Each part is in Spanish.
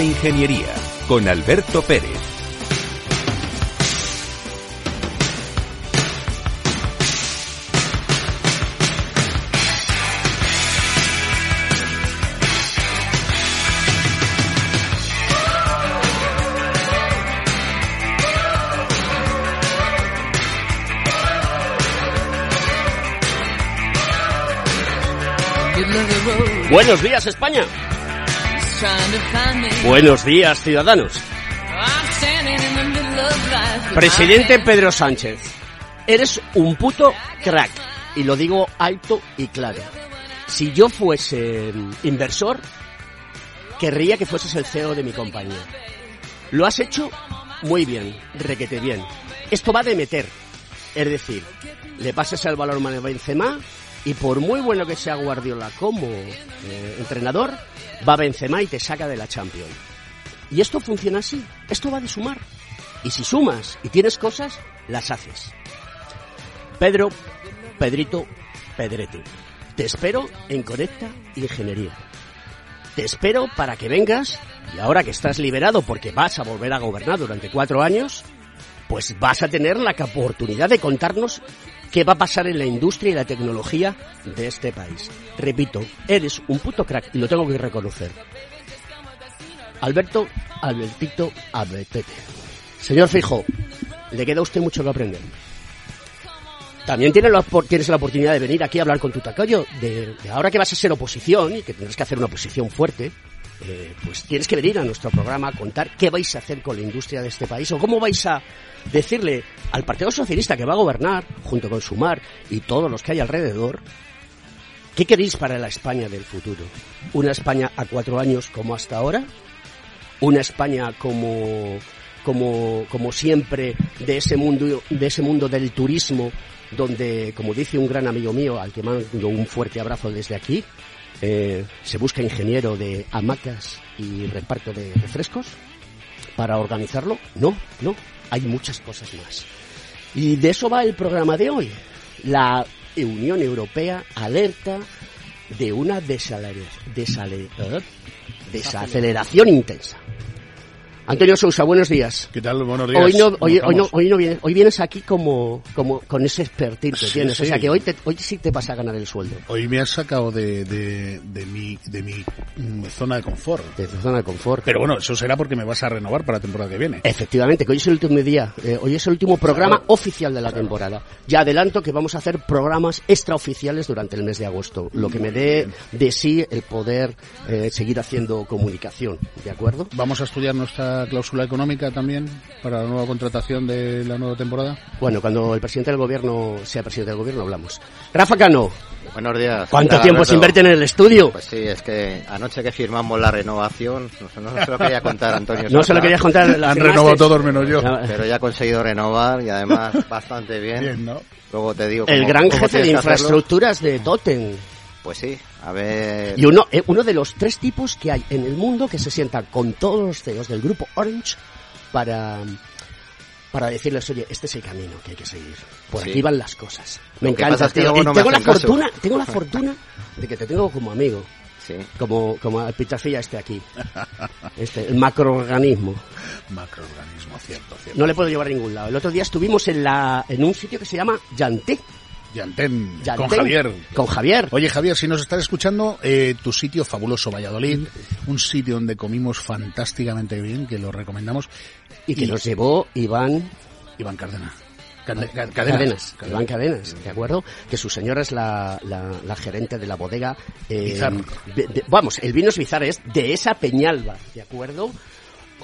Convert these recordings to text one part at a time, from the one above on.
Ingeniería con Alberto Pérez. Buenos días, España. Buenos días, ciudadanos. Presidente Pedro Sánchez, eres un puto crack. Y lo digo alto y claro. Si yo fuese inversor, querría que fueses el CEO de mi compañía. Lo has hecho muy bien, requete bien. Esto va de meter. Es decir, le pases el valor a Benzema y por muy bueno que sea Guardiola como eh, entrenador, va Benzema y te saca de la Champions. Y esto funciona así, esto va de sumar. Y si sumas y tienes cosas, las haces. Pedro, Pedrito, Pedrete, te espero en Conecta Ingeniería. Te espero para que vengas y ahora que estás liberado porque vas a volver a gobernar durante cuatro años, pues vas a tener la oportunidad de contarnos qué va a pasar en la industria y la tecnología de este país. Repito, eres un puto crack y lo tengo que reconocer. Alberto, Albertito, Albertete. Señor Fijo, le queda a usted mucho que aprender. También tienes la, oportunidad de venir aquí a hablar con tu tacayo de, de ahora que vas a ser oposición y que tendrás que hacer una oposición fuerte, eh, pues tienes que venir a nuestro programa a contar qué vais a hacer con la industria de este país o cómo vais a decirle al Partido Socialista que va a gobernar, junto con Sumar y todos los que hay alrededor, ¿qué queréis para la España del futuro? ¿Una España a cuatro años como hasta ahora? ¿Una España como, como, como siempre de ese mundo, de ese mundo del turismo donde, como dice un gran amigo mío, al que mando un fuerte abrazo desde aquí, eh, se busca ingeniero de hamacas y reparto de refrescos para organizarlo. No, no, hay muchas cosas más. Y de eso va el programa de hoy. La Unión Europea alerta de una desaceleración intensa. Antonio Sousa, buenos días. ¿Qué tal? Buenos días. Hoy no, hoy, no, hoy no vienes, hoy vienes aquí como, como con ese expertise que tienes. O sea que hoy, te, hoy sí te vas a ganar el sueldo. Hoy me has sacado de, de, de, mi, de mi mm, zona de confort. De tu zona de confort. Pero bueno, eso será porque me vas a renovar para la temporada que viene. Efectivamente, que hoy es el último día. Eh, hoy es el último programa claro. oficial de la claro. temporada. Ya adelanto que vamos a hacer programas extraoficiales durante el mes de agosto. Lo que me dé de sí el poder eh, seguir haciendo comunicación. ¿De acuerdo? Vamos a estudiar nuestra cláusula económica también para la nueva contratación de la nueva temporada? Bueno, cuando el presidente del gobierno sea presidente del gobierno hablamos. Rafa Cano. Buenos días. ¿Cuánto tiempo Alberto? sin verte en el estudio? Pues sí, es que anoche que firmamos la renovación, no, no se lo quería contar Antonio. no se lo quería contar. Han renovado todos menos yo. Pero ya ha conseguido renovar y además bastante bien. bien ¿no? Luego te digo. El cómo, gran cómo jefe de infraestructuras de Totem. Pues sí, a ver. Y uno, eh, uno de los tres tipos que hay en el mundo que se sienta con todos los CEOs del grupo Orange para para decirles, oye, este es el camino que hay que seguir. Por Sí. aquí van las cosas. Me Lo encanta, es que Y no me tengo la caso. fortuna, tengo la fortuna de que te tengo como amigo, Sí. como como el pitafilla este aquí. Este, el macroorganismo. Macroorganismo, cierto, cierto. No le puedo llevar a ningún lado. El otro día estuvimos en la en un sitio que se llama Yanté. Yantén, con Javier. Con Javier. Oye Javier, si nos estás escuchando, eh, tu sitio fabuloso Valladolid, un sitio donde comimos fantásticamente bien, que lo recomendamos. Y que nos llevó Iván Iván Cárdenas. Cade- ca- Cadenas, Cadenas. Iván Cadenas, ¿de acuerdo? Que su señora es la, la, la gerente de la bodega. eh, Bizar. de- de- vamos, el vino es Bizar es de esa Peñalba, ¿de acuerdo?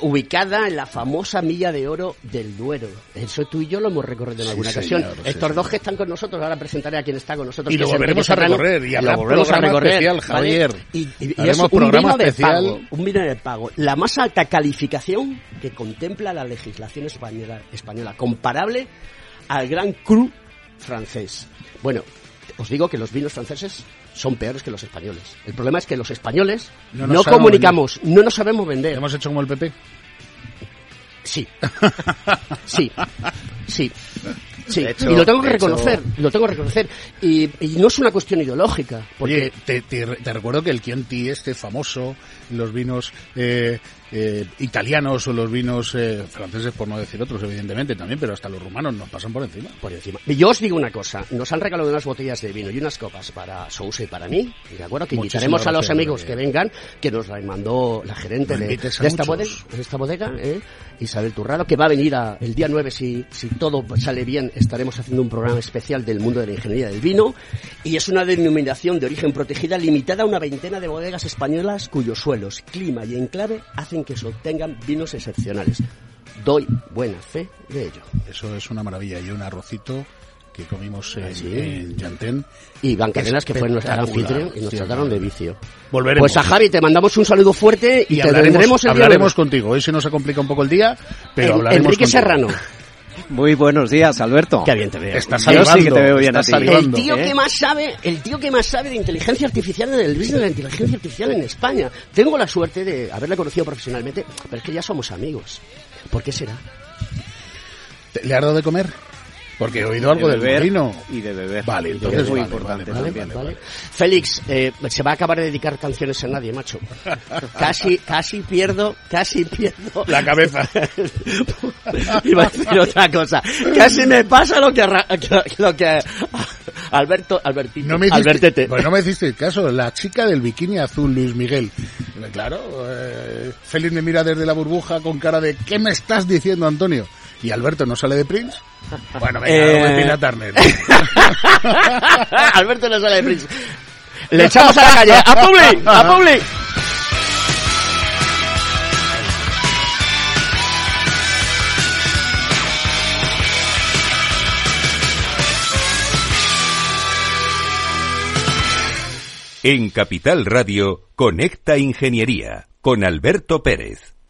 Ubicada en la famosa milla de oro del Duero. Eso tú y yo lo hemos recorrido en Sí, alguna señor, ocasión. sí, Estos dos que están con nosotros, ahora presentaré a quien está con nosotros. Y que lo volveremos a recorrer, y lo volveremos a recorrer, especial, ¿vale? Javier. Y, y- y es un programa especial. pago, un vino de pago. La más alta calificación que contempla la legislación española, española comparable al Gran Cru francés. Bueno, os digo que los vinos franceses son peores que los españoles. El problema es que los españoles No no, nos sabemos comunicamos, no nos sabemos vender. Hemos hecho como el PP. Sí. Sí. Sí. Sí, hecho- y lo tengo que de hecho- reconocer, lo tengo que reconocer. Y, y no es una cuestión ideológica, porque Oye, te, te- te recuerdo que el Chianti este famoso, los vinos eh, eh, italianos o los vinos eh, franceses, por no decir otros, evidentemente también, pero hasta los rumanos nos pasan por encima. por encima. Yo os digo una cosa, nos han regalado unas botellas de vino y unas copas para Sousa y para mí, ¿de acuerdo? Que Muchísimas invitaremos a los amigos que vengan, que nos la mandó la gerente de, de esta, bodega, de esta bodega, ¿eh? Isabel Turrado, que va a venir a- el día 9, si, si todo sale bien, estaremos haciendo un programa especial del mundo de la ingeniería del vino, y es una denominación de origen protegida limitada a una veintena de bodegas españolas cuyos suelos, clima y enclave hacen que se obtengan vinos excepcionales. Doy buena fe de ello. Eso es una maravilla. Y un arrocito que comimos en, sí. en Llantén. Y Iván Cadenas, que fue nuestro Espectacular. anfitrión, y nos Sí, trataron de vicio. Volveremos. Pues a Javi te mandamos un saludo fuerte y, y te hablaremos, el día hablaremos contigo. Hoy se nos ha complicado un poco el día, pero En- hablaremos Enrique contigo. Serrano, Muy buenos días, Alberto. que bien te veo. Estás Yo sí que te veo bien estás a ti. El tío ¿eh? que más sabe, el tío que más sabe de inteligencia artificial del business de la inteligencia artificial en España. Tengo la suerte de haberle conocido profesionalmente, pero es que ya somos amigos. ¿Por qué será? ¿Te- ¿Le has dado de comer? Porque he oído algo de del beber molino. y de beber. Vale, entonces es muy vale, importante vale, también. vale, vale. Félix, eh, se va a acabar de dedicar canciones a nadie, macho. Casi, casi pierdo, casi pierdo. La cabeza. Iba a decir otra cosa. Casi me pasa lo que, lo que Alberto, Albertito, No me hiciste, Albertete. pues no me hiciste caso. La chica del bikini azul, Luis Miguel. Claro, eh, Félix me mira desde la burbuja con cara de ¿qué me estás diciendo, Antonio? Y Alberto no sale de Prince. Bueno, venga, Eh. vamos a Tina Turner. Alberto no sale de Prince. Le echamos a la calle. ¡A Publi! ¡A Publi! En Capital Radio, Conecta Ingeniería con Alberto Pérez.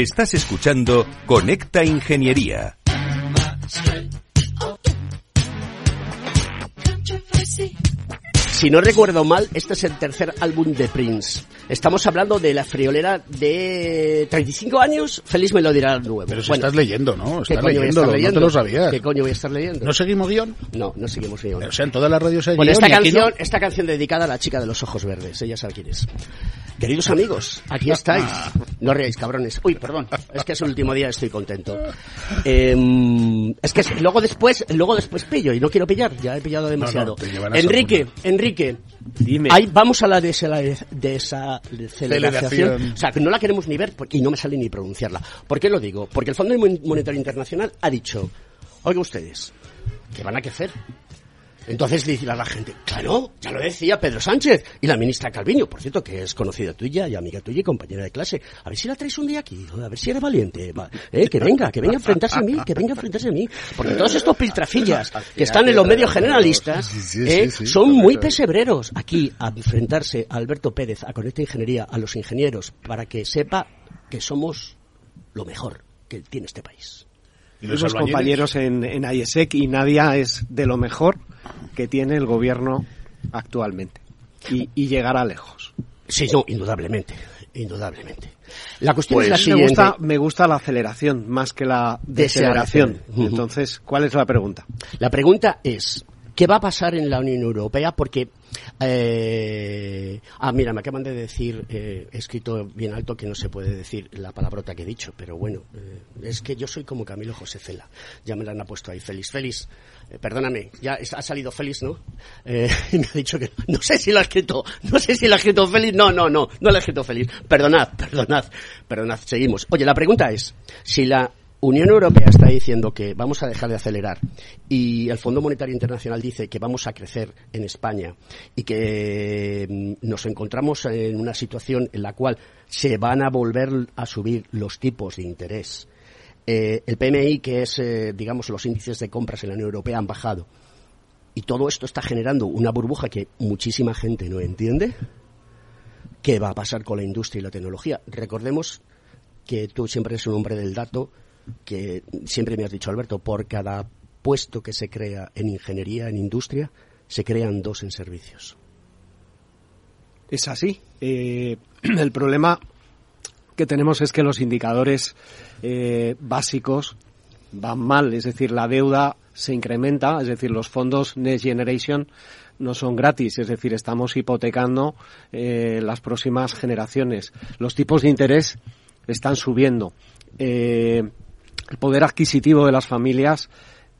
Estás escuchando Conecta Ingeniería. Si no recuerdo mal, este es el tercer álbum de Prince. Estamos hablando de la friolera de 35 años. Feliz me lo dirá el nuevo. Pero si Bueno, estás leyendo, ¿no? ¿qué Estás leyendo? no te lo sabías. ¿Qué coño voy a estar leyendo? ¿No seguimos guion? No, no seguimos guion. O sea, en todas las radios hay Bueno, guion esta no. canción, esta canción dedicada a la chica de los ojos verdes, ella sabe quién es. Queridos amigos, aquí estáis. No reáis, cabrones. Uy, perdón, es que es el último día, estoy contento. Em, es que es- luego después, luego después pillo y no quiero pillar, ya he pillado demasiado. Enrique, Enrique, Dime. ahí vamos a la desela- desaceleración. Celebración. O sea, que no la queremos ni ver y no me sale ni pronunciarla. ¿Por qué lo digo? Porque el Fondo Monetario Internacional ha dicho, oiga ustedes, ¿qué van a hacer? Entonces dice la gente, claro, ya lo decía Pedro Sánchez y la ministra Calviño, por cierto, que es conocida tuya y amiga tuya y compañera de clase. A ver si la traes un día aquí, a ver si eres valiente. va, eh, que venga, que venga a enfrentarse a mí, que venga a enfrentarse a mí. Porque todos estos piltrafillas que están en los medios generalistas eh, son muy pesebreros. Aquí a enfrentarse a Alberto Pérez, a Conecta Ingeniería, a los ingenieros, para que sepa que somos lo mejor que tiene este país. ¿Y los Fuimos compañeros en, en IESEC y Nadia es de lo mejor que tiene el gobierno actualmente. Y, y llegará lejos. Sí, no, indudablemente, indudablemente. La cuestión es la me, siguiente. gusta, me gusta la aceleración más que la deceleración. Deceleración. Ujú. Entonces, ¿cuál es la pregunta? La pregunta es, ¿qué va a pasar en la Unión Europea? Porque, eh, ah, mira, me acaban de decir, eh, he escrito bien alto que no se puede decir la palabrota que he dicho, pero bueno, eh, es que yo soy como Camilo José Cela, ya me la han puesto ahí, Félix, Félix, eh, perdóname, ya ha salido Félix, ¿no? Eh, me ha dicho que, no sé si lo ha escrito, no sé si lo ha escrito Félix, no, no, no, no lo ha escrito Félix, perdonad, perdonad, perdonad, seguimos. Oye, la pregunta es, si la Unión Europea está diciendo que vamos a dejar de acelerar y el Fondo Monetario Internacional dice que vamos a crecer en España y que mm, nos encontramos en una situación en la cual se van a volver a subir los tipos de interés. Eh, el PMI, que es, eh, digamos, los índices de compras en la Unión Europea han bajado. Y todo esto está generando una burbuja que muchísima gente no entiende. ¿Qué va a pasar con la industria y la tecnología? Recordemos que tú siempre eres un hombre del dato, que siempre me has dicho, Alberto, por cada puesto que se crea en ingeniería, en industria, se crean dos en servicios. Es así. Eh, el problema que tenemos es que los indicadores eh, básicos van mal, es decir, la deuda se incrementa, es decir, los fondos Next Generation no son gratis, es decir, estamos hipotecando eh, las próximas generaciones. Los tipos de interés están subiendo. Eh, el poder adquisitivo de las familias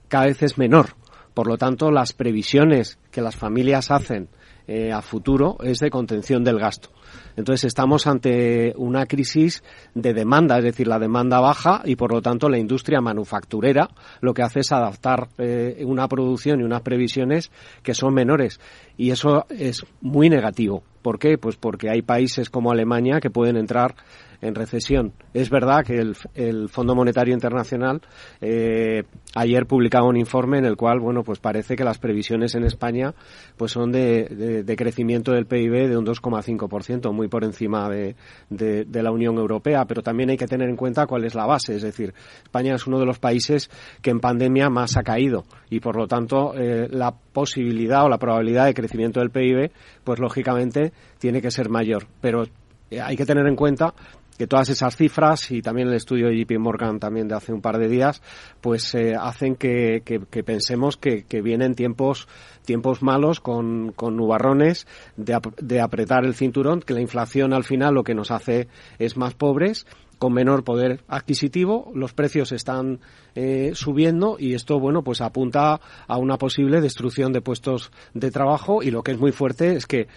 cada vez es menor. Por lo tanto, las previsiones que las familias hacen eh, a futuro es de contención del gasto. Entonces estamos ante una crisis de demanda, es decir, la demanda baja y por lo tanto la industria manufacturera lo que hace es adaptar eh, una producción y unas previsiones que son menores. Y eso es muy negativo. ¿Por qué? Pues porque hay países como Alemania que pueden entrar en recesión. Es verdad que el, el Fondo Monetario Internacional eh, ayer publicaba un informe en el cual, bueno, pues parece que las previsiones en España pues son de, crecimiento del PIB de un 2,5%, muy por encima de, la Unión Europea, pero también hay que tener en cuenta cuál es la base, es decir, España es uno de los países que en pandemia más ha caído. Y por lo tanto eh, la posibilidad o la probabilidad de crecimiento del PIB, pues lógicamente tiene que ser mayor, pero eh, hay que tener en cuenta que todas esas cifras y también el estudio de JP Morgan también de hace un par de días, pues eh, hacen que, que, que pensemos que, que, vienen tiempos tiempos malos con, con nubarrones de, ap de apretar el cinturón, que la inflación al final lo que nos hace es más pobres con menor poder adquisitivo, los precios están eh, subiendo y esto, bueno, pues apunta a una posible destrucción de puestos de trabajo y lo que es muy fuerte es que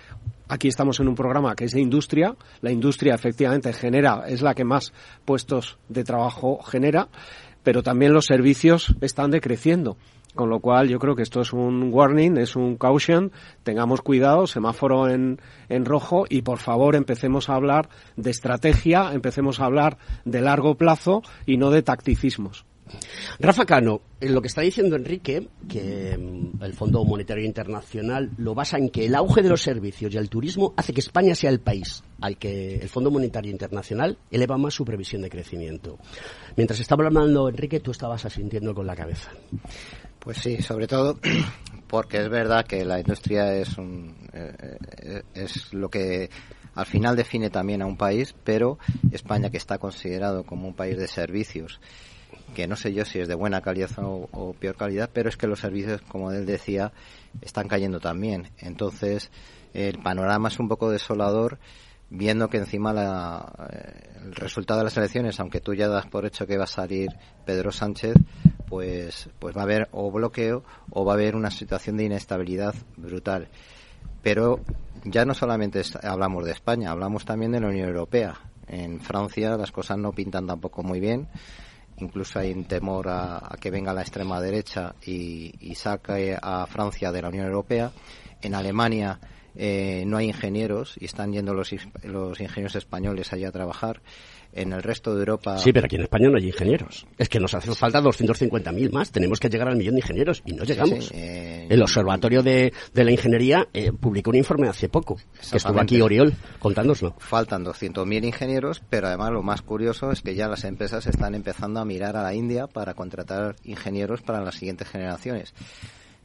aquí estamos en un programa que es de industria, la industria efectivamente genera, es la que más puestos de trabajo genera, pero también los servicios están decreciendo. Con lo cual yo creo que esto es un warning, es un caution, tengamos cuidado, semáforo en, en rojo y por favor empecemos a hablar de estrategia, empecemos a hablar de largo plazo y no de tacticismos. Rafa Cano, lo que está diciendo Enrique, que el Fondo Monetario Internacional lo basa en que el auge de los servicios y el turismo hace que España sea el país al que el Fondo Monetario Internacional eleva más su previsión de crecimiento. Mientras estaba hablando Enrique, tú estabas asintiendo con la cabeza. Pues sí, sobre todo porque es verdad que la industria es, un, eh, es lo que al final define también a un país, pero España, que está considerado como un país de servicios, que no sé yo si es de buena calidad o, peor calidad, pero es que los servicios, como él decía, están cayendo también. Entonces, el panorama es un poco desolador, viendo que encima la, eh, el resultado de las elecciones, aunque tú ya das por hecho que va a salir Pedro Sánchez, pues, pues va a haber o bloqueo o va a haber una situación de inestabilidad brutal. Pero ya no solamente hablamos de España, hablamos también de la Unión Europea. En Francia las cosas no pintan tampoco muy bien incluso hay un temor a, que venga la extrema derecha y, saque a Francia de la Unión Europea. En Alemania eh, no hay ingenieros y están yendo los, los ingenieros españoles allá a trabajar en el resto de Europa. Sí, pero aquí en España no hay ingenieros. Es que nos hace falta 250.000 más. Tenemos que llegar al millón de ingenieros y no llegamos. Eh, el Observatorio de, la Ingeniería eh, publicó un informe hace poco, que estuvo aquí Oriol contándoslo. Faltan 200.000 ingenieros, pero además lo más curioso es que ya las empresas están empezando a mirar a la India para contratar ingenieros para las siguientes generaciones.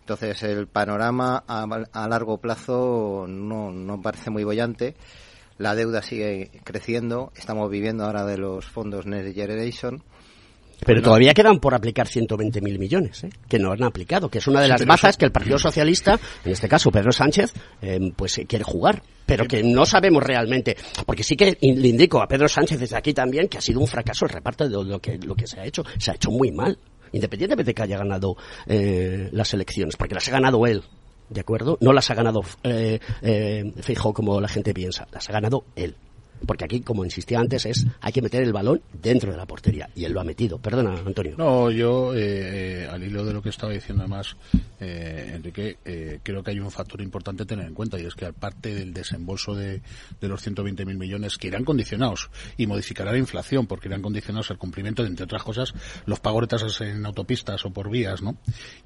Entonces el panorama a, largo plazo no, no parece muy bollante la deuda sigue creciendo, estamos viviendo ahora de los fondos Next Generation. Pero todavía quedan por aplicar 120.000 millones, ¿eh? que no han aplicado, que es una de las bazas que el Partido Socialista, en este caso Pedro Sánchez, eh, pues quiere jugar, pero que no sabemos realmente, porque sí que le indico a Pedro Sánchez desde aquí también que ha sido un fracaso el reparto de lo que, lo que se ha hecho, se ha hecho muy mal, independientemente de que haya ganado eh, las elecciones, porque las ha ganado él, ¿de acuerdo? No las ha ganado eh, eh, como la gente piensa, las ha ganado él. Porque aquí, como insistía antes, es hay que meter el balón dentro de la portería. Y él lo ha metido. Perdona, Antonio. No, yo, eh, eh, al hilo de lo que estaba diciendo además, eh, Enrique, eh, creo que hay un factor importante a tener en cuenta. Y es que aparte del desembolso de, de los 120.000 millones que irán condicionados y modificará la inflación porque irán condicionados al cumplimiento de, entre otras cosas, los pagos de tasas en autopistas o por vías, ¿no?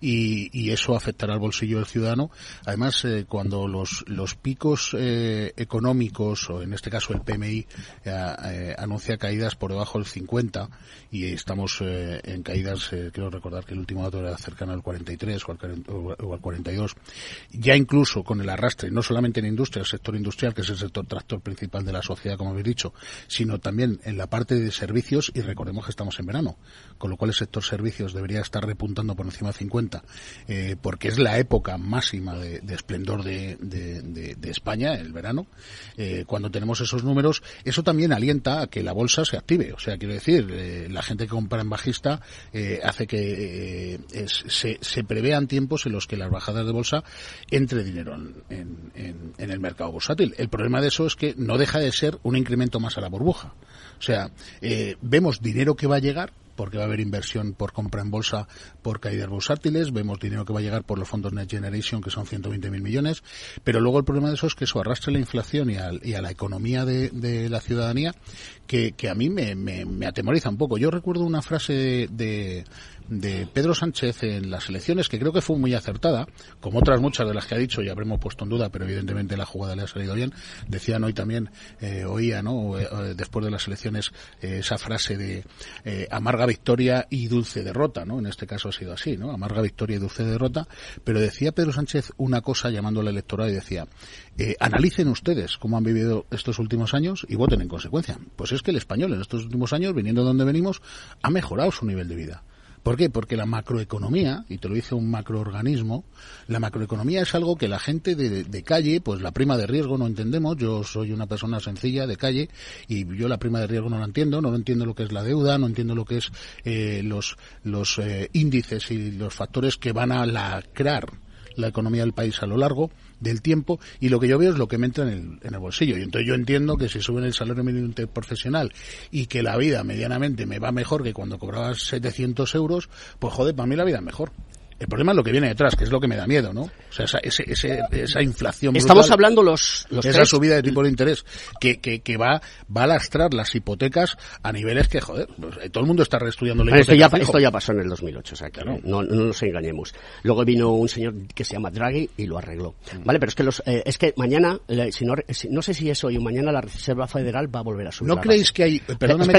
Y, y eso afectará al bolsillo del ciudadano. Además, cuando los, los picos económicos, o en este caso el PMI, eh, eh, anuncia caídas por debajo del 50 y estamos eh, en caídas, quiero recordar que el último dato era cercano al 43 o al, 42. Ya incluso con el arrastre, no solamente en industria, el sector industrial, que es el sector tractor principal de la sociedad, como habéis dicho, sino también en la parte de servicios y recordemos que estamos en verano, con lo cual el sector servicios debería estar repuntando por encima de 50 porque es la época máxima de, esplendor de, de, España, el verano, cuando tenemos esos números eso también alienta a que la bolsa se active. O sea, quiero decir, eh, la gente que compra en bajista eh, hace que eh, se, se, prevean tiempos en los que las bajadas de bolsa entre dinero en, en, el mercado bursátil. El problema de eso es que no deja de ser un incremento más a la burbuja. O sea, vemos dinero que va a llegar, porque va a haber inversión por compra en bolsa por caídas bursátiles, vemos dinero que va a llegar por los fondos Net Generation, que son 120.000 millones, pero luego el problema de eso es que eso arrastra la inflación y a, la economía de, la ciudadanía, que, a mí me, me, atemoriza un poco. Yo recuerdo una frase de, de Pedro Sánchez en las elecciones, que creo que fue muy acertada, como otras muchas de las que ha dicho y habremos puesto en duda, pero evidentemente la jugada le ha salido bien. Decían hoy también, eh, oía, ¿no? Eh, después de las elecciones, eh, esa frase de amarga victoria y dulce derrota, ¿no? En este caso ha sido así, ¿no? Amarga victoria y dulce derrota, pero decía Pedro Sánchez una cosa llamando al electorado y decía, analicen ustedes cómo han vivido estos últimos años y voten en consecuencia. Pues es que el español en estos últimos años, viniendo de donde venimos, ha mejorado su nivel de vida. ¿Por qué? Porque la macroeconomía, y te lo dice un macroorganismo, la macroeconomía es algo que la gente de, calle, pues la prima de riesgo no entendemos. Yo soy una persona sencilla de calle y yo la prima de riesgo no la entiendo, no entiendo lo que es la deuda, no entiendo lo que es eh, los, los eh, índices y los factores que van a lacrar la economía del país a lo largo del tiempo y lo que yo veo es lo que me entra en el, en el bolsillo. Y entonces yo entiendo que si suben el salario mínimo profesional y que la vida medianamente me va mejor que cuando cobraba 700 euros, pues joder, para mí la vida es mejor. El problema es lo que viene detrás, que es lo que me da miedo, ¿no? O sea, esa, ese, esa inflación. Estamos hablando los, los esa subida de tipo de interés que, que, que, va, va a lastrar las hipotecas a niveles que, joder, pues, eh, todo el mundo está reestudiando la hipoteca. Esto ya, esto ya pasó en el 2008, o sea, que no, no, nos engañemos. Luego vino un señor que se llama Draghi y lo arregló. Vale, pero es que los, eh, es que mañana, si no, no sé si es hoy o mañana la Reserva Federal va a volver a subir. ¿No creéis que hay, eh, perdóname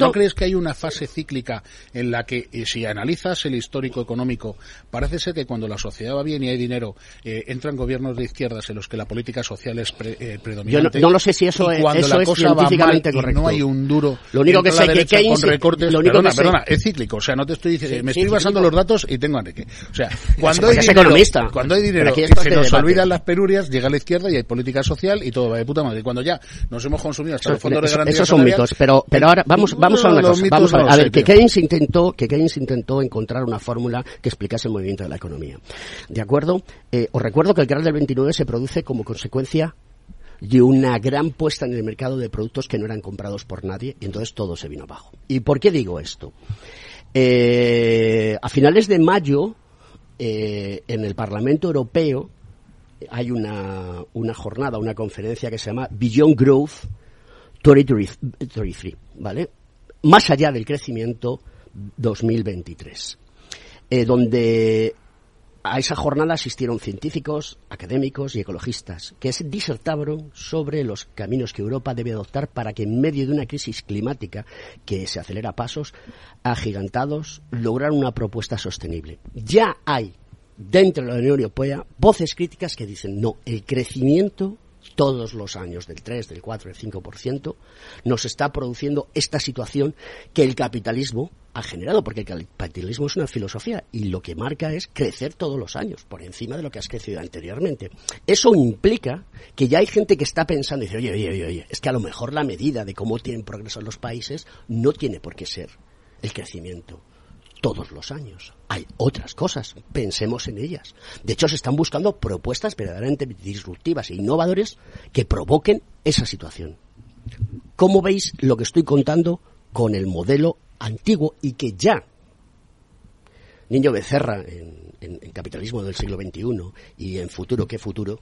¿no crees que hay una fase cíclica en la que, si analizas el histórico económico Parece ser que cuando la sociedad va bien y hay dinero, eh, entran gobiernos de izquierdas en los que la política social es eh, predominante. Yo no, lo sé si eso, es, eso es científicamente correcto. no hay un duro. Lo único que sé que Keynes, con recortes, lo único perdona, perdona, es cíclico. O sea, no te estoy diciendo, me estoy basando los datos y tengo a Enrique. O sea, cuando hay, dinero, economista. cuando hay dinero y se nos olvidan las penurias, llega a la izquierda y hay política social y todo va de puta madre. Cuando ya nos hemos consumido hasta los fondos de garantía Esos son mitos, pero, pero ahora vamos, vamos a una cosa. Vamos a ver, que Keynes intentó, que Keynes intentó encontrar una fórmula que explicase el movimiento de la economía. ¿De acuerdo? Eh, os recuerdo que el canal del 29 se produce como consecuencia de una gran puesta en el mercado de productos que no eran comprados por nadie y entonces todo se vino abajo. ¿Y por qué digo esto? Eh, a finales de mayo, eh, en el Parlamento Europeo, hay una, una jornada, una conferencia que se llama Beyond Growth 2023, ¿vale? Más allá del crecimiento 2023, eh, donde a esa jornada asistieron científicos, académicos y ecologistas, que se disertaron sobre los caminos que Europa debe adoptar para que en medio de una crisis climática que se acelera a pasos agigantados, lograr una propuesta sostenible. Ya hay dentro de la Unión Europea voces críticas que dicen no, el crecimiento todos los años del 3, del 4, del 5%, nos está produciendo esta situación que el capitalismo ha generado, porque el capitalismo es una filosofía y lo que marca es crecer todos los años, por encima de lo que has crecido anteriormente. Eso implica que ya hay gente que está pensando y dice, oye, oye, oye, es que a lo mejor la medida de cómo tienen progreso los países no tiene por qué ser el crecimiento todos los años. Hay otras cosas, pensemos en ellas. De hecho, se están buscando propuestas verdaderamente disruptivas e innovadoras que provoquen esa situación. ¿Cómo veis lo que estoy contando con el modelo antiguo y que ya Niño Becerra en, Capitalismo del siglo XXI y en Futuro, ¿qué futuro?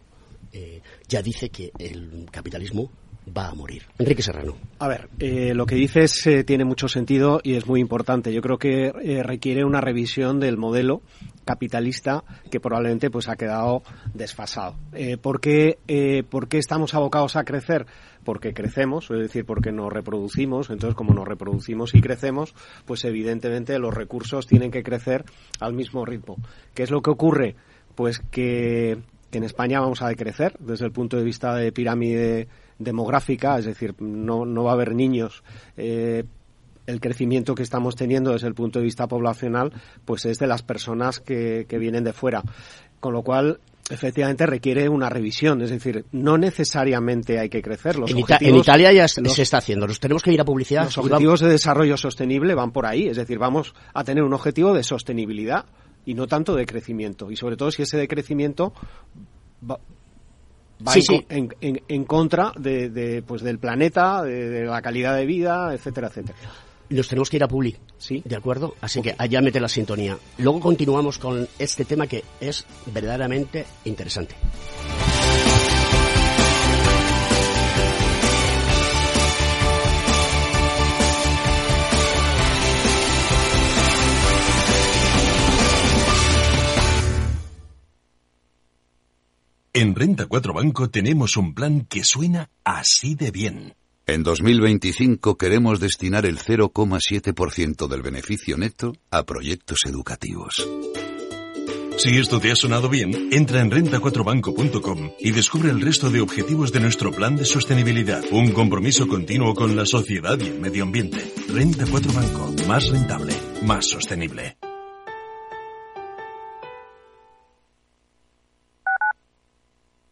Eh, ya dice que el capitalismo va a morir. Enrique Serrano. A ver, eh, lo que dices eh, tiene mucho sentido y es muy importante. Yo creo que eh, requiere una revisión del modelo capitalista que probablemente pues ha quedado desfasado. ¿por, qué, ¿Por qué estamos abocados a crecer? Porque crecemos, es decir, porque nos reproducimos. Entonces, como nos reproducimos y crecemos, pues evidentemente los recursos tienen que crecer al mismo ritmo. ¿Qué es lo que ocurre? Pues que en España vamos a decrecer desde el punto de vista de pirámide demográfica, es decir, no, no va a haber niños. Eh, el crecimiento que estamos teniendo desde el punto de vista poblacional, pues es de las personas que, que vienen de fuera. Con lo cual, efectivamente requiere una revisión, es decir, no necesariamente hay que crecer. Los en, en Italia ya se está haciendo, nos tenemos que ir a publicidad. Los objetivos de desarrollo sostenible van por ahí, es decir, vamos a tener un objetivo de sostenibilidad y no tanto de crecimiento. Y sobre todo si ese de crecimiento va, va en, En, en, contra de, de, pues del planeta, de, la calidad de vida, etcétera, etcétera. Nos tenemos que ir a Publi, ¿sí? ¿De acuerdo? Así que allá mete la sintonía. Luego continuamos con este tema que es verdaderamente interesante. En Renta 4 Banco tenemos un plan que suena así de bien. En 2025 queremos destinar el 0,7% del beneficio neto a proyectos educativos. Si esto te ha sonado bien, entra en renta4banco.com y descubre el resto de objetivos de nuestro plan de sostenibilidad. Un compromiso continuo con la sociedad y el medio ambiente. Renta 4 Banco, más rentable, más sostenible.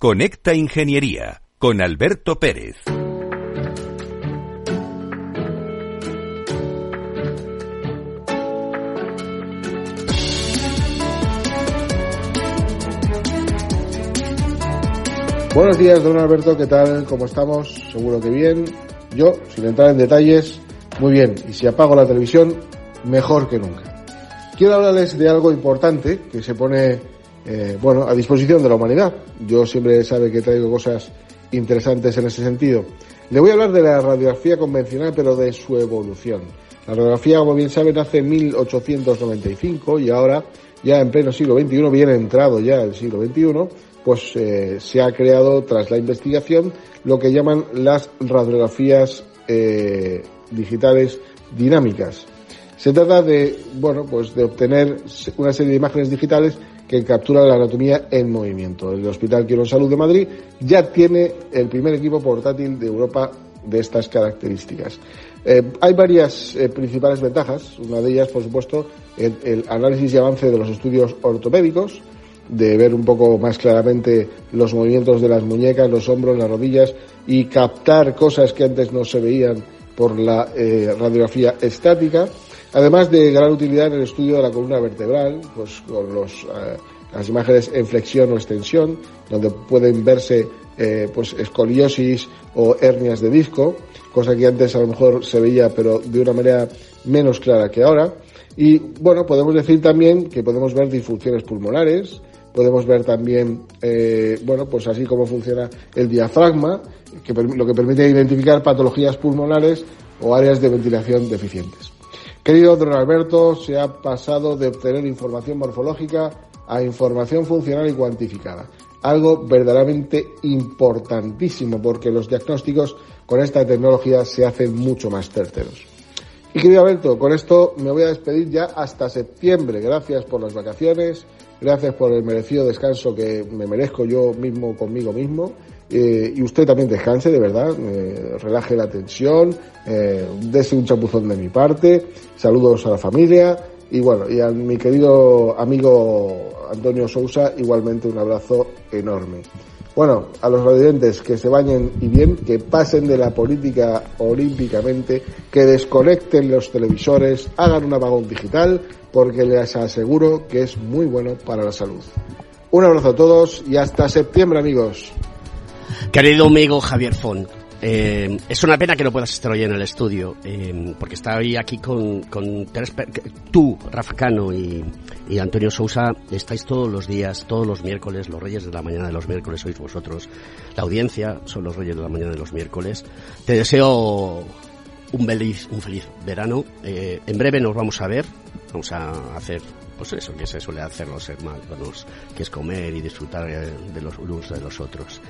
Conecta Ingeniería con Alberto Pérez. Buenos días, don Alberto, ¿qué tal? ¿Cómo estamos? Seguro que bien. Yo, sin entrar en detalles, muy bien. Y si apago la televisión, mejor que nunca. quiero hablarles de algo importante que se pone eh, bueno, a disposición de la humanidad. Yo siempre sabe que traigo cosas interesantes en ese sentido. Le voy a hablar de la radiografía convencional, pero de su evolución. La radiografía, como bien saben, nace en 1895 y ahora, ya en pleno siglo XXI, bien entrado ya el siglo XXI, pues eh, se ha creado tras la investigación lo que llaman las radiografías eh, digitales dinámicas. Se trata de, bueno, pues de obtener una serie de imágenes digitales que capturan la anatomía en movimiento. El Hospital Quiero Salud de Madrid ya tiene el primer equipo portátil de Europa de estas características. Eh, hay varias eh, principales ventajas. Una de ellas, por supuesto, el, el, análisis y avance de los estudios ortopédicos, de ver un poco más claramente los movimientos de las muñecas, los hombros, las rodillas y captar cosas que antes no se veían por la eh, radiografía estática. Además de gran utilidad en el estudio de la columna vertebral, pues con los, las imágenes en flexión o extensión, donde pueden verse eh, pues escoliosis o hernias de disco, cosa que antes a lo mejor se veía pero de una manera menos clara que ahora. Y bueno, podemos decir también que podemos ver disfunciones pulmonares, podemos ver también, eh, bueno, pues así como funciona el diafragma, que, lo que permite identificar patologías pulmonares o áreas de ventilación deficientes. Querido don Alberto, se ha pasado de obtener información morfológica a información funcional y cuantificada algo verdaderamente importantísimo porque los diagnósticos con esta tecnología se hacen mucho más certeros. Y querido Alberto, con esto me voy a despedir ya hasta septiembre. Gracias por las vacaciones, gracias por el merecido descanso que me merezco yo mismo conmigo mismo. Eh, y usted también descanse, de verdad, eh, relaje la tensión, eh, dese un chapuzón de mi parte, saludos a la familia y bueno, y a mi querido amigo Antonio Sousa, igualmente un abrazo enorme. Bueno, a los residentes que se bañen y bien, que pasen de la política olímpicamente, que desconecten los televisores, hagan un apagón digital, porque les aseguro que es muy bueno para la salud. Un abrazo a todos y hasta septiembre, amigos. Querido amigo Javier Font, eh, es una pena que no puedas estar hoy en el estudio, eh, porque está hoy aquí con, con tres... Tú, Rafa Cano y, y, Antonio Sousa, estáis todos los días, todos los miércoles, los reyes de la mañana de los miércoles sois vosotros. La audiencia son los reyes de la mañana de los miércoles. Te deseo un feliz, un feliz verano. Eh, en breve nos vamos a ver, vamos a hacer pues eso que se suele hacer los hermanos, que es comer y disfrutar de los unos de los otros.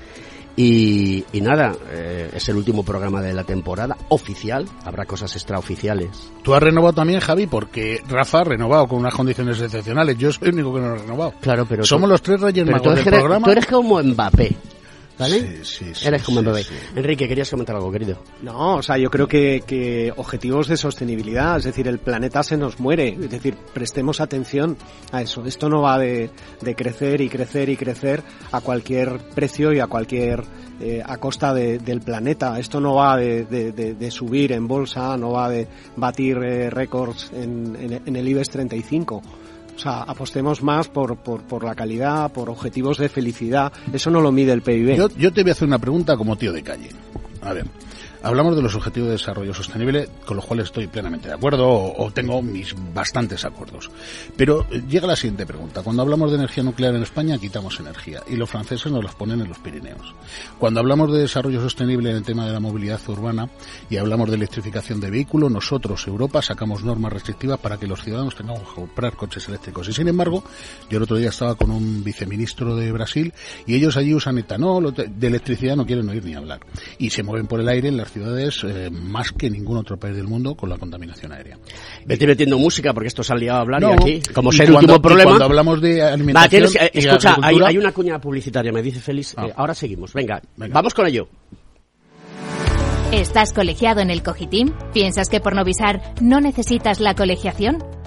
Y, y nada, eh, es el último programa de la temporada oficial. Habrá cosas extraoficiales. Tú has renovado también, Javi, porque Rafa ha renovado con unas condiciones excepcionales. Yo soy el único que no ha renovado. Claro, pero somos tú, los tres reyes magos del eres, programa. Tú eres como Mbappé. ¿Vale? Sí, sí, sí, Eres como sí, Mbappé. sí. Enrique, querías comentar algo, querido. No, o sea, yo creo que, que objetivos de sostenibilidad, es decir, el planeta se nos muere, es decir, prestemos atención a eso. Esto no va de, de crecer y crecer y crecer a cualquier precio y a cualquier eh, a costa de, del planeta. Esto no va de, de, de, subir en bolsa, no va de batir eh, récords en, en, en el IBEX 35. O sea, apostemos más por, por, por, la calidad, por objetivos de felicidad. Eso no lo mide el PIB. Yo, yo te voy a hacer una pregunta como tío de calle. A ver, hablamos de los objetivos de desarrollo sostenible, con los cuales estoy plenamente de acuerdo o, tengo mis bastantes acuerdos. Pero llega la siguiente pregunta. Cuando hablamos de energía nuclear en España, quitamos energía y los franceses nos los ponen en los Pirineos. Cuando hablamos de desarrollo sostenible en el tema de la movilidad urbana y hablamos de electrificación de vehículos, nosotros, Europa, sacamos normas restrictivas para que los ciudadanos tengan que comprar coches eléctricos. Y sin embargo, yo el otro día estaba con un viceministro de Brasil y ellos allí usan etanol, de electricidad no quieren oír ni hablar. Y se mueven por el aire en las ciudades eh, más que ningún otro país del mundo con la contaminación aérea. Vete metiendo música porque esto se ha liado a hablar no, y aquí, como y ser cuando, último problema. cuando hablamos de alimentación. Va, tienes, eh, y escucha, hay, una cuña publicitaria, me dice Félix. Ah. Eh, ahora seguimos. Venga, Venga, vamos con ello. ¿Estás colegiado en el Cogitim? ¿Piensas que por Novisar no necesitas la colegiación?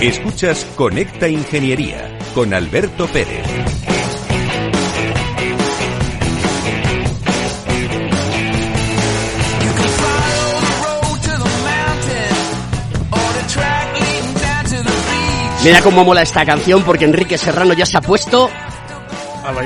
Escuchas Conecta Ingeniería con Alberto Pérez. Mira cómo mola esta canción porque Enrique Serrano ya se ha puesto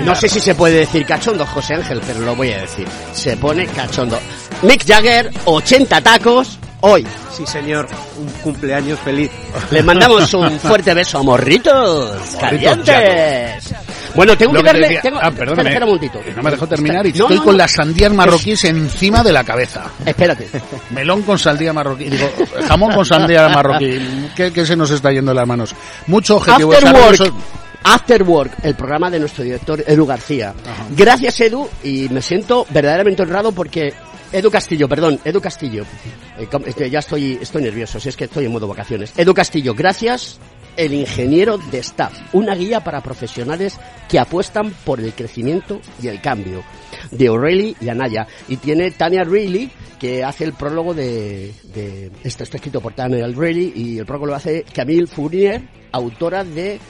no sé si se puede decir cachondo, José Ángel, pero lo voy a decir. Se pone cachondo. Mick Jagger, 80 tacos, hoy. Sí, señor. Un cumpleaños feliz. Le mandamos un fuerte beso a morritos calientes. Bueno, tengo que, darle... tengo... Ah, perdóname. Espera, un momentito. No me dejó terminar y No, estoy no, con no. las sandías marroquíes encima de la cabeza. Espérate. Melón con sandía marroquí. Digo, jamón con sandía marroquí. ¿Qué, qué se nos está yendo las manos? Mucho objetivo. After Work. After Work, el programa de nuestro director Edu García. Gracias Edu y me siento verdaderamente honrado porque Edu Castillo, perdón, Edu Castillo. Eh, ya estoy, estoy nervioso, si es que estoy en modo vacaciones. Edu Castillo, gracias. El ingeniero de staff, una guía para profesionales que apuestan por el crecimiento y el cambio, de O'Reilly y Anaya. Y tiene Tania Reilly, que hace el prólogo de, de esto está escrito por Tania Reilly y el prólogo lo hace Camille Fournier, autora de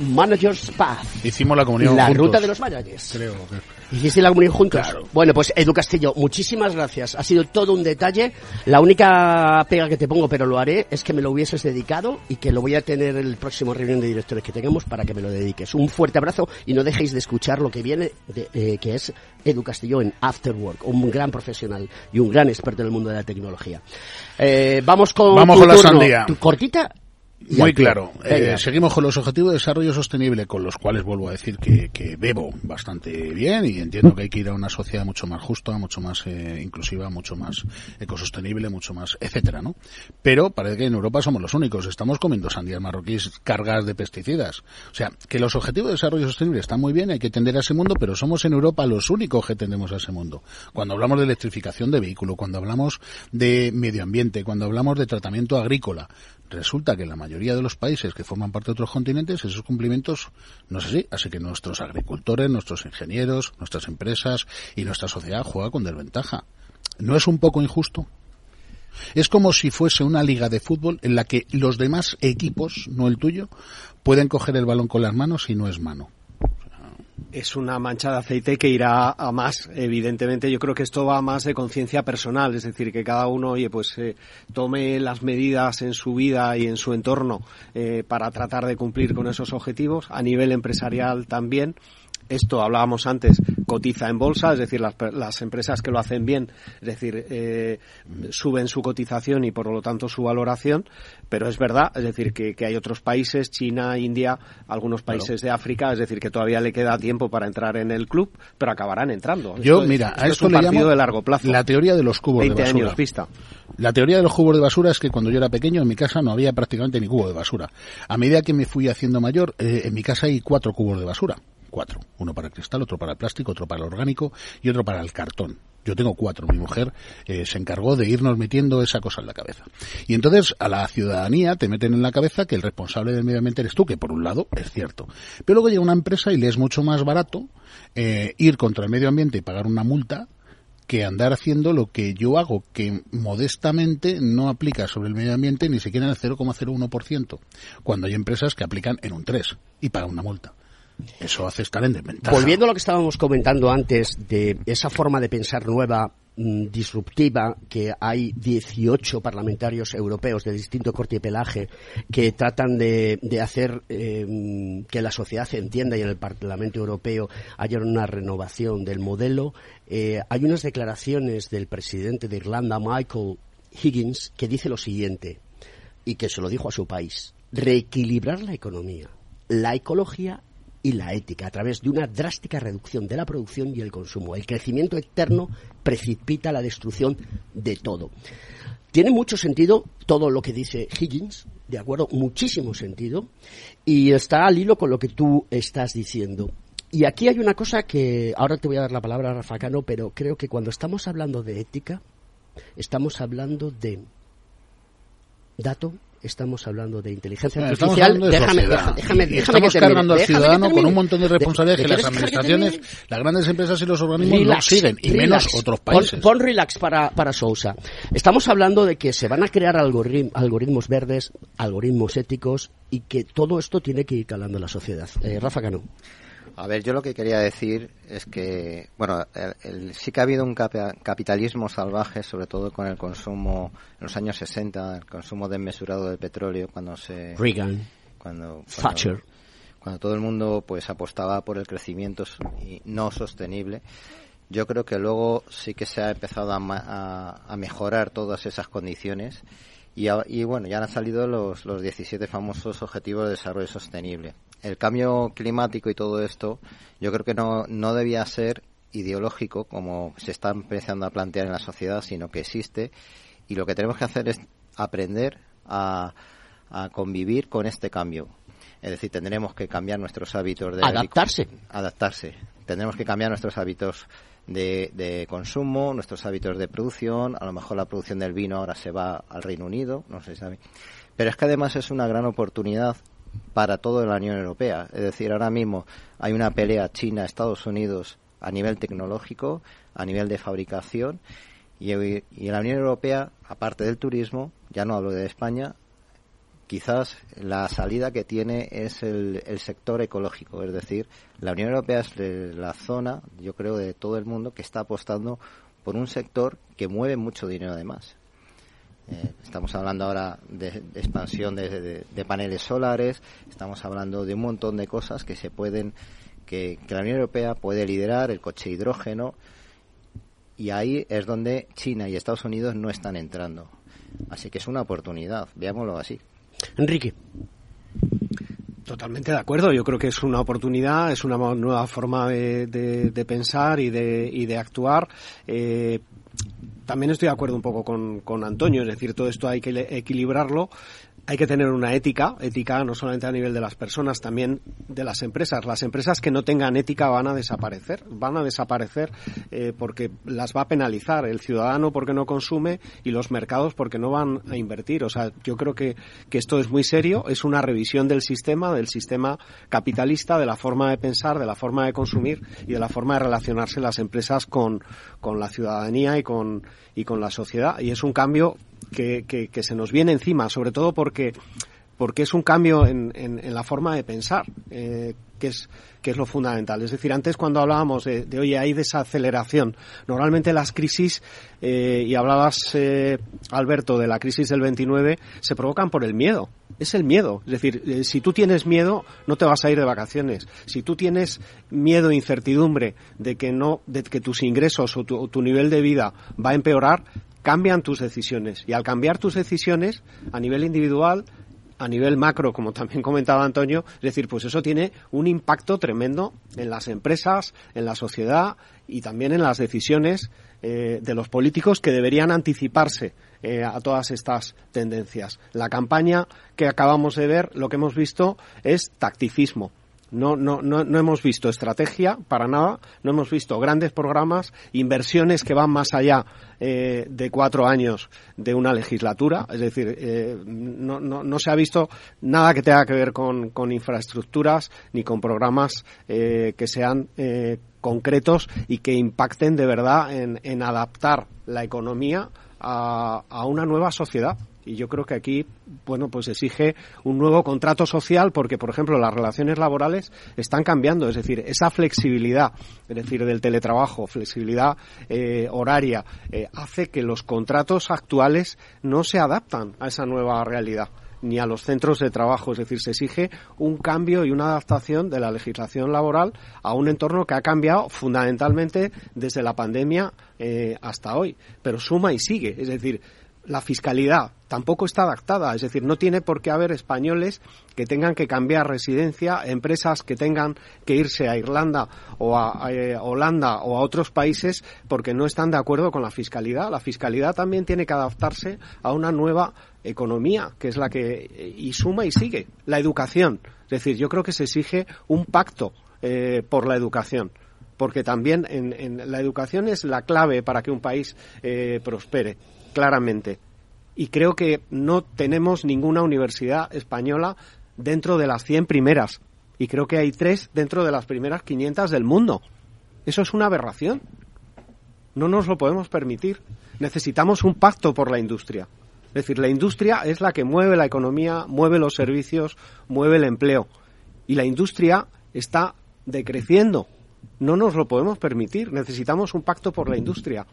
Manager's Path. Hicimos la comunión La juntos. ruta de los managers. Creo que... ¿Hiciste la comunión juntos? Claro. Bueno, pues Edu Castillo, muchísimas gracias. Ha sido todo un detalle. La única pega que te pongo, pero lo haré, es que me lo hubieses dedicado y que lo voy a tener en el próximo reunión de directores que tengamos para que me lo dediques. Un fuerte abrazo y no dejéis de escuchar lo que viene, de- eh, que es Edu Castillo en After Work, un gran profesional y un gran experto en el mundo de la tecnología. Eh, vamos con Vamos tu con la sandía. Tu cortita. Muy claro. Eh, seguimos con los objetivos de desarrollo sostenible, con los cuales vuelvo a decir que, que bebo bastante bien y entiendo que hay que ir a una sociedad mucho más justa, mucho más eh, inclusiva, mucho más ecosostenible, mucho más, etcétera, ¿no? Pero parece que en Europa somos los únicos. Estamos comiendo sandías marroquíes cargadas de pesticidas. O sea, que los objetivos de desarrollo sostenible están muy bien, hay que tender a ese mundo, pero somos en Europa los únicos que tendemos a ese mundo. Cuando hablamos de electrificación de vehículos, cuando hablamos de medio ambiente, cuando hablamos de tratamiento agrícola, resulta que la mayoría de los países que forman parte de otros continentes esos cumplimientos no es así. Así que nuestros agricultores, nuestros ingenieros, nuestras empresas y nuestra sociedad juega con desventaja. ¿No es un poco injusto? Es como si fuese una liga de fútbol en la que los demás equipos, no el tuyo, pueden coger el balón con las manos y no es mano. Es una mancha de aceite que irá a más, evidentemente. Yo creo que esto va más de conciencia personal, es decir, que cada uno, oye, pues eh, tome las medidas en su vida y en su entorno eh, para tratar de cumplir con esos objetivos. A nivel empresarial también. Esto hablábamos antes, cotiza en bolsa, es decir, las, las empresas que lo hacen bien, es decir, eh, suben su cotización y por lo tanto su valoración, pero es verdad, es decir, que, que hay otros países, China, India, algunos países de África, es decir, que todavía le queda tiempo para entrar en el club, pero acabarán entrando. Yo, Esto es- mira, esto a es esto un le partido llamo de largo plazo. la teoría de los cubos 20 de basura. años vista. La teoría de los cubos de basura es que cuando yo era pequeño en mi casa no había prácticamente ni cubo de basura. A medida que me fui haciendo mayor, eh, en mi casa hay cuatro cubos de basura. Cuatro. Uno para el cristal, otro para el plástico, otro para el orgánico y otro para el cartón. Yo tengo cuatro. Mi mujer eh, se encargó de irnos metiendo esa cosa en la cabeza. Y entonces a la ciudadanía te meten en la cabeza que el responsable del medio ambiente eres tú, que por un lado es cierto. Pero luego llega una empresa y le es mucho más barato eh, ir contra el medio ambiente y pagar una multa que andar haciendo lo que yo hago, que modestamente no aplica sobre el medio ambiente ni siquiera en el 0,01%, cuando hay empresas que aplican en un 3 y pagan una multa. Eso hace estar en desventaja. Volviendo a lo que estábamos comentando antes de esa forma de pensar nueva, mm, disruptiva, que hay 18 parlamentarios europeos de distinto corte y pelaje que tratan de, hacer mm, que la sociedad se entienda y en el Parlamento Europeo haya una renovación del modelo. Eh, hay unas declaraciones del presidente de Irlanda, Michael Higgins, que dice lo siguiente, y que se lo dijo a su país, reequilibrar la economía, la ecología y la ética a través de una drástica reducción de la producción y el consumo. El crecimiento externo precipita la destrucción de todo. Tiene mucho sentido todo lo que dice Higgins, de acuerdo, muchísimo sentido, y está al hilo con lo que tú estás diciendo. Y aquí hay una cosa que ahora te voy a dar la palabra Rafa Cano, pero creo que cuando estamos hablando de ética, estamos hablando de dato estamos hablando de inteligencia artificial. hablando de déjame, déjame, déjame, déjame estamos que cargando al que ciudadano con un montón de responsabilidades ¿De- que las que administraciones, las grandes empresas y los organismos no Relax, siguen, y relax. menos otros Pon- países. Pon, relax para, para Sousa. Estamos hablando de que se van a crear algoritm- algoritmos verdes, algoritmos éticos y que todo esto tiene que ir calando en la sociedad. Eh, Rafa Cano. A ver, yo lo que quería decir es que, bueno, el- el- sí que ha habido un capitalismo salvaje, sobre todo con el consumo en los años 60, el consumo desmesurado del petróleo, cuando se. Reagan. Cuando, cuando- Thatcher. cuando todo el mundo pues apostaba por el crecimiento no sostenible. Yo creo que luego sí que se ha empezado a, ma- a- a mejorar todas esas condiciones y, a- y bueno, ya han salido los, los 17 famosos objetivos de desarrollo sostenible. El cambio climático y todo esto, yo creo que no, no debía ser ideológico como se está empezando a plantear en la sociedad, sino que existe y lo que tenemos que hacer es aprender a, a convivir con este cambio. Es decir, tendremos que cambiar nuestros hábitos de Adaptarse. adaptarse. Tendremos que cambiar nuestros hábitos de, de consumo, nuestros hábitos de producción. A lo mejor la producción del vino ahora se va al Reino Unido, no se sabe. Pero es que además es una gran oportunidad para toda la Unión Europea. Es decir, ahora mismo hay una pelea China-Estados Unidos a nivel tecnológico, a nivel de fabricación. Y, en la Unión Europea, aparte del turismo, ya no hablo de España, quizás la salida que tiene es el, sector ecológico. Es decir, la Unión Europea es la zona, yo creo, de todo el mundo que está apostando por un sector que mueve mucho dinero además. Eh, estamos hablando ahora de, de expansión de, de- de paneles solares, estamos hablando de un montón de cosas que se pueden, que, que la Unión Europea puede liderar, el coche hidrógeno, y ahí es donde China y Estados Unidos no están entrando. Así que es una oportunidad, veámoslo así. Enrique. Totalmente de acuerdo. Yo creo que es una oportunidad, es una nueva forma de, de- de pensar y de, y de actuar. Eh, también estoy de acuerdo un poco con, con Antonio, es decir, todo esto hay que equilibrarlo. Hay que tener una ética, ética no solamente a nivel de las personas, también de las empresas. Las empresas que no tengan ética van a desaparecer, van a desaparecer eh, porque las va a penalizar el ciudadano porque no consume y los mercados porque no van a invertir. O sea, yo creo que, que esto es muy serio, es una revisión del sistema, del sistema capitalista, de la forma de pensar, de la forma de consumir y de la forma de relacionarse las empresas con, con la ciudadanía y con, y con la sociedad. Y es un cambio que, que, se nos viene encima, sobre todo porque porque es un cambio en, en- en la forma de pensar, eh, que, es, que es lo fundamental. Es decir, antes cuando hablábamos de, de oye, hay desaceleración, normalmente las crisis, eh, y hablabas, eh, Alberto, de la crisis del 29, se provocan por el miedo. Es el miedo. Es decir, eh, si tú tienes miedo, no te vas a ir de vacaciones. Si tú tienes miedo e incertidumbre de que, no, de que tus ingresos o tu nivel de vida va a empeorar, cambian tus decisiones. Y al cambiar tus decisiones, a nivel individual, a nivel macro, como también comentaba Antonio, es decir, pues eso tiene un impacto tremendo en las empresas, en la sociedad y también en las decisiones eh, de los políticos que deberían anticiparse eh, a todas estas tendencias. La campaña que acabamos de ver, lo que hemos visto es tacticismo. No, no, no, no hemos visto estrategia para nada, no hemos visto grandes programas, inversiones que van más allá eh, de cuatro años de una legislatura, es decir, eh, no, no, no se ha visto nada que tenga que ver con, con infraestructuras ni con programas eh, que sean eh, concretos y que impacten de verdad en, en adaptar la economía a, a una nueva sociedad. Y yo creo que aquí, bueno, pues exige un nuevo contrato social porque, por ejemplo, las relaciones laborales están cambiando. Es decir, esa flexibilidad, es decir, del teletrabajo, flexibilidad eh, horaria, eh, hace que los contratos actuales no se adaptan a esa nueva realidad ni a los centros de trabajo. Es decir, se exige un cambio y una adaptación de la legislación laboral a un entorno que ha cambiado fundamentalmente desde la pandemia eh, hasta hoy. Pero suma y sigue. Es decir, la fiscalidad tampoco está adaptada, es decir, no tiene por qué haber españoles que tengan que cambiar residencia, empresas que tengan que irse a Irlanda o a, eh, Holanda o a otros países porque no están de acuerdo con la fiscalidad. La fiscalidad también tiene que adaptarse a una nueva economía, que es la que y suma y sigue. La educación, es decir, yo creo que se exige un pacto eh, por la educación porque también en, en la educación es la clave para que un país eh, prospere claramente. y creo que no tenemos ninguna universidad española dentro de las 100 primeras. Y creo que hay tres dentro de las primeras 500 del mundo. Eso es una aberración. No nos lo podemos permitir. Necesitamos un pacto por la industria. Es decir, la industria es la que mueve la economía, mueve los servicios, mueve el empleo. Y la industria está decreciendo. No nos lo podemos permitir. Necesitamos un pacto por la industria.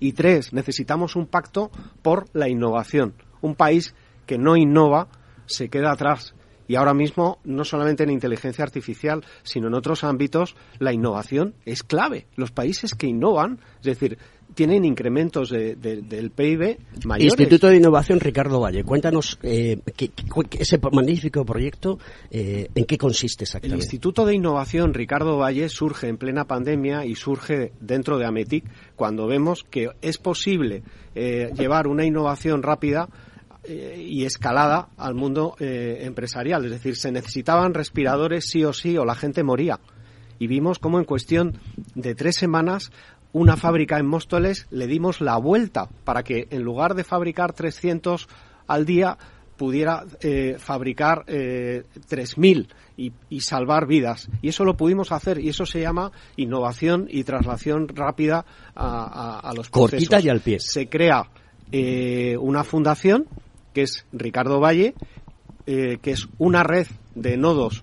Y tres, necesitamos un pacto por la innovación. Un país que no innova se queda atrás. Y ahora mismo, no solamente en inteligencia artificial, sino en otros ámbitos, la innovación es clave. Los países que innovan, es decir, tienen incrementos de, de, del PIB mayores. Instituto de Innovación Ricardo Valle, cuéntanos eh, ese magnífico proyecto, eh, ¿en qué consiste exactamente? El Instituto de Innovación Ricardo Valle surge en plena pandemia y surge dentro de Ametic cuando vemos que es posible eh, llevar una innovación rápida eh, y escalada al mundo eh, empresarial. Es decir, se necesitaban respiradores sí o sí o la gente moría. Y vimos cómo en cuestión de tres semanas una fábrica en Móstoles le dimos la vuelta para que en lugar de fabricar 300 al día pudiera eh, fabricar eh, 3.000 y, y, salvar vidas. Y eso lo pudimos hacer y eso se llama innovación y traslación rápida a, a, a los procesos. Cortita y al pie. Se crea eh, una fundación que es Ricardo Valle, eh, que es una red de nodos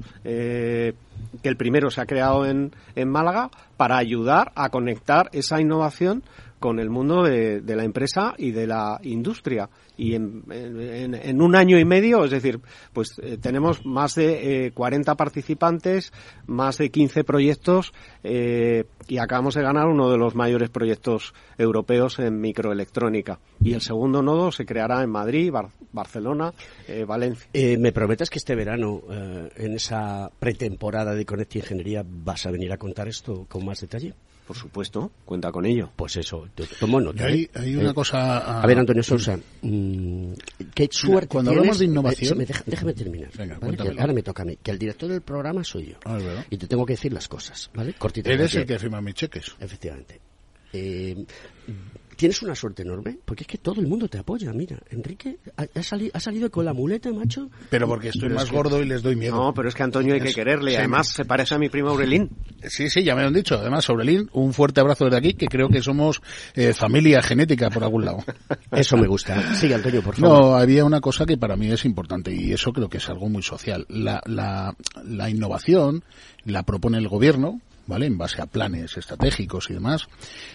que el primero se ha creado en, en, Málaga para ayudar a conectar esa innovación con el mundo de, de la empresa y de la industria. Y en, en, en, un año y medio, es decir, pues eh, tenemos más de eh, 40 participantes, más de 15 proyectos eh, y acabamos de ganar uno de los mayores proyectos europeos en microelectrónica. Y el segundo nodo se creará en Madrid, Bar Barcelona, eh, Valencia. ¿Me prometes que este verano, en esa pretemporada de Conecta Ingeniería, vas a venir a contar esto con más detalle? Por supuesto, cuenta con ello. Pues eso, tomo nota. Hay, hay una eh, cosa. A... a ver, Antonio Sousa, mmm, qué suerte. Cuando tienes, hablamos de innovación. Eh, déjame, déjame terminar. Venga, ¿vale? que ahora me toca a mí. Que el director del programa soy yo. Ah, ¿verdad? Y te tengo que decir las cosas, ¿vale? Cortita. Eres el que firma mis cheques. Efectivamente. Eh, tienes una suerte enorme, porque es que todo el mundo te apoya. Mira, Enrique ha, ha, sali, ha salido con la muleta, macho. Pero porque estoy pero más es que, gordo y les doy miedo. No, pero es que Antonio hay que quererle. Sí, además, se parece a mi primo Aurelín. Sí, sí, ya me lo han dicho. Además, Aurelín, un fuerte abrazo desde aquí, que creo que somos eh, familia genética por algún lado. Eso me gusta. Sigue, Antonio, por favor. No, había una cosa que para mí es importante y eso creo que es algo muy social. La, la, la innovación la propone el gobierno, ¿vale? En base a planes estratégicos y demás.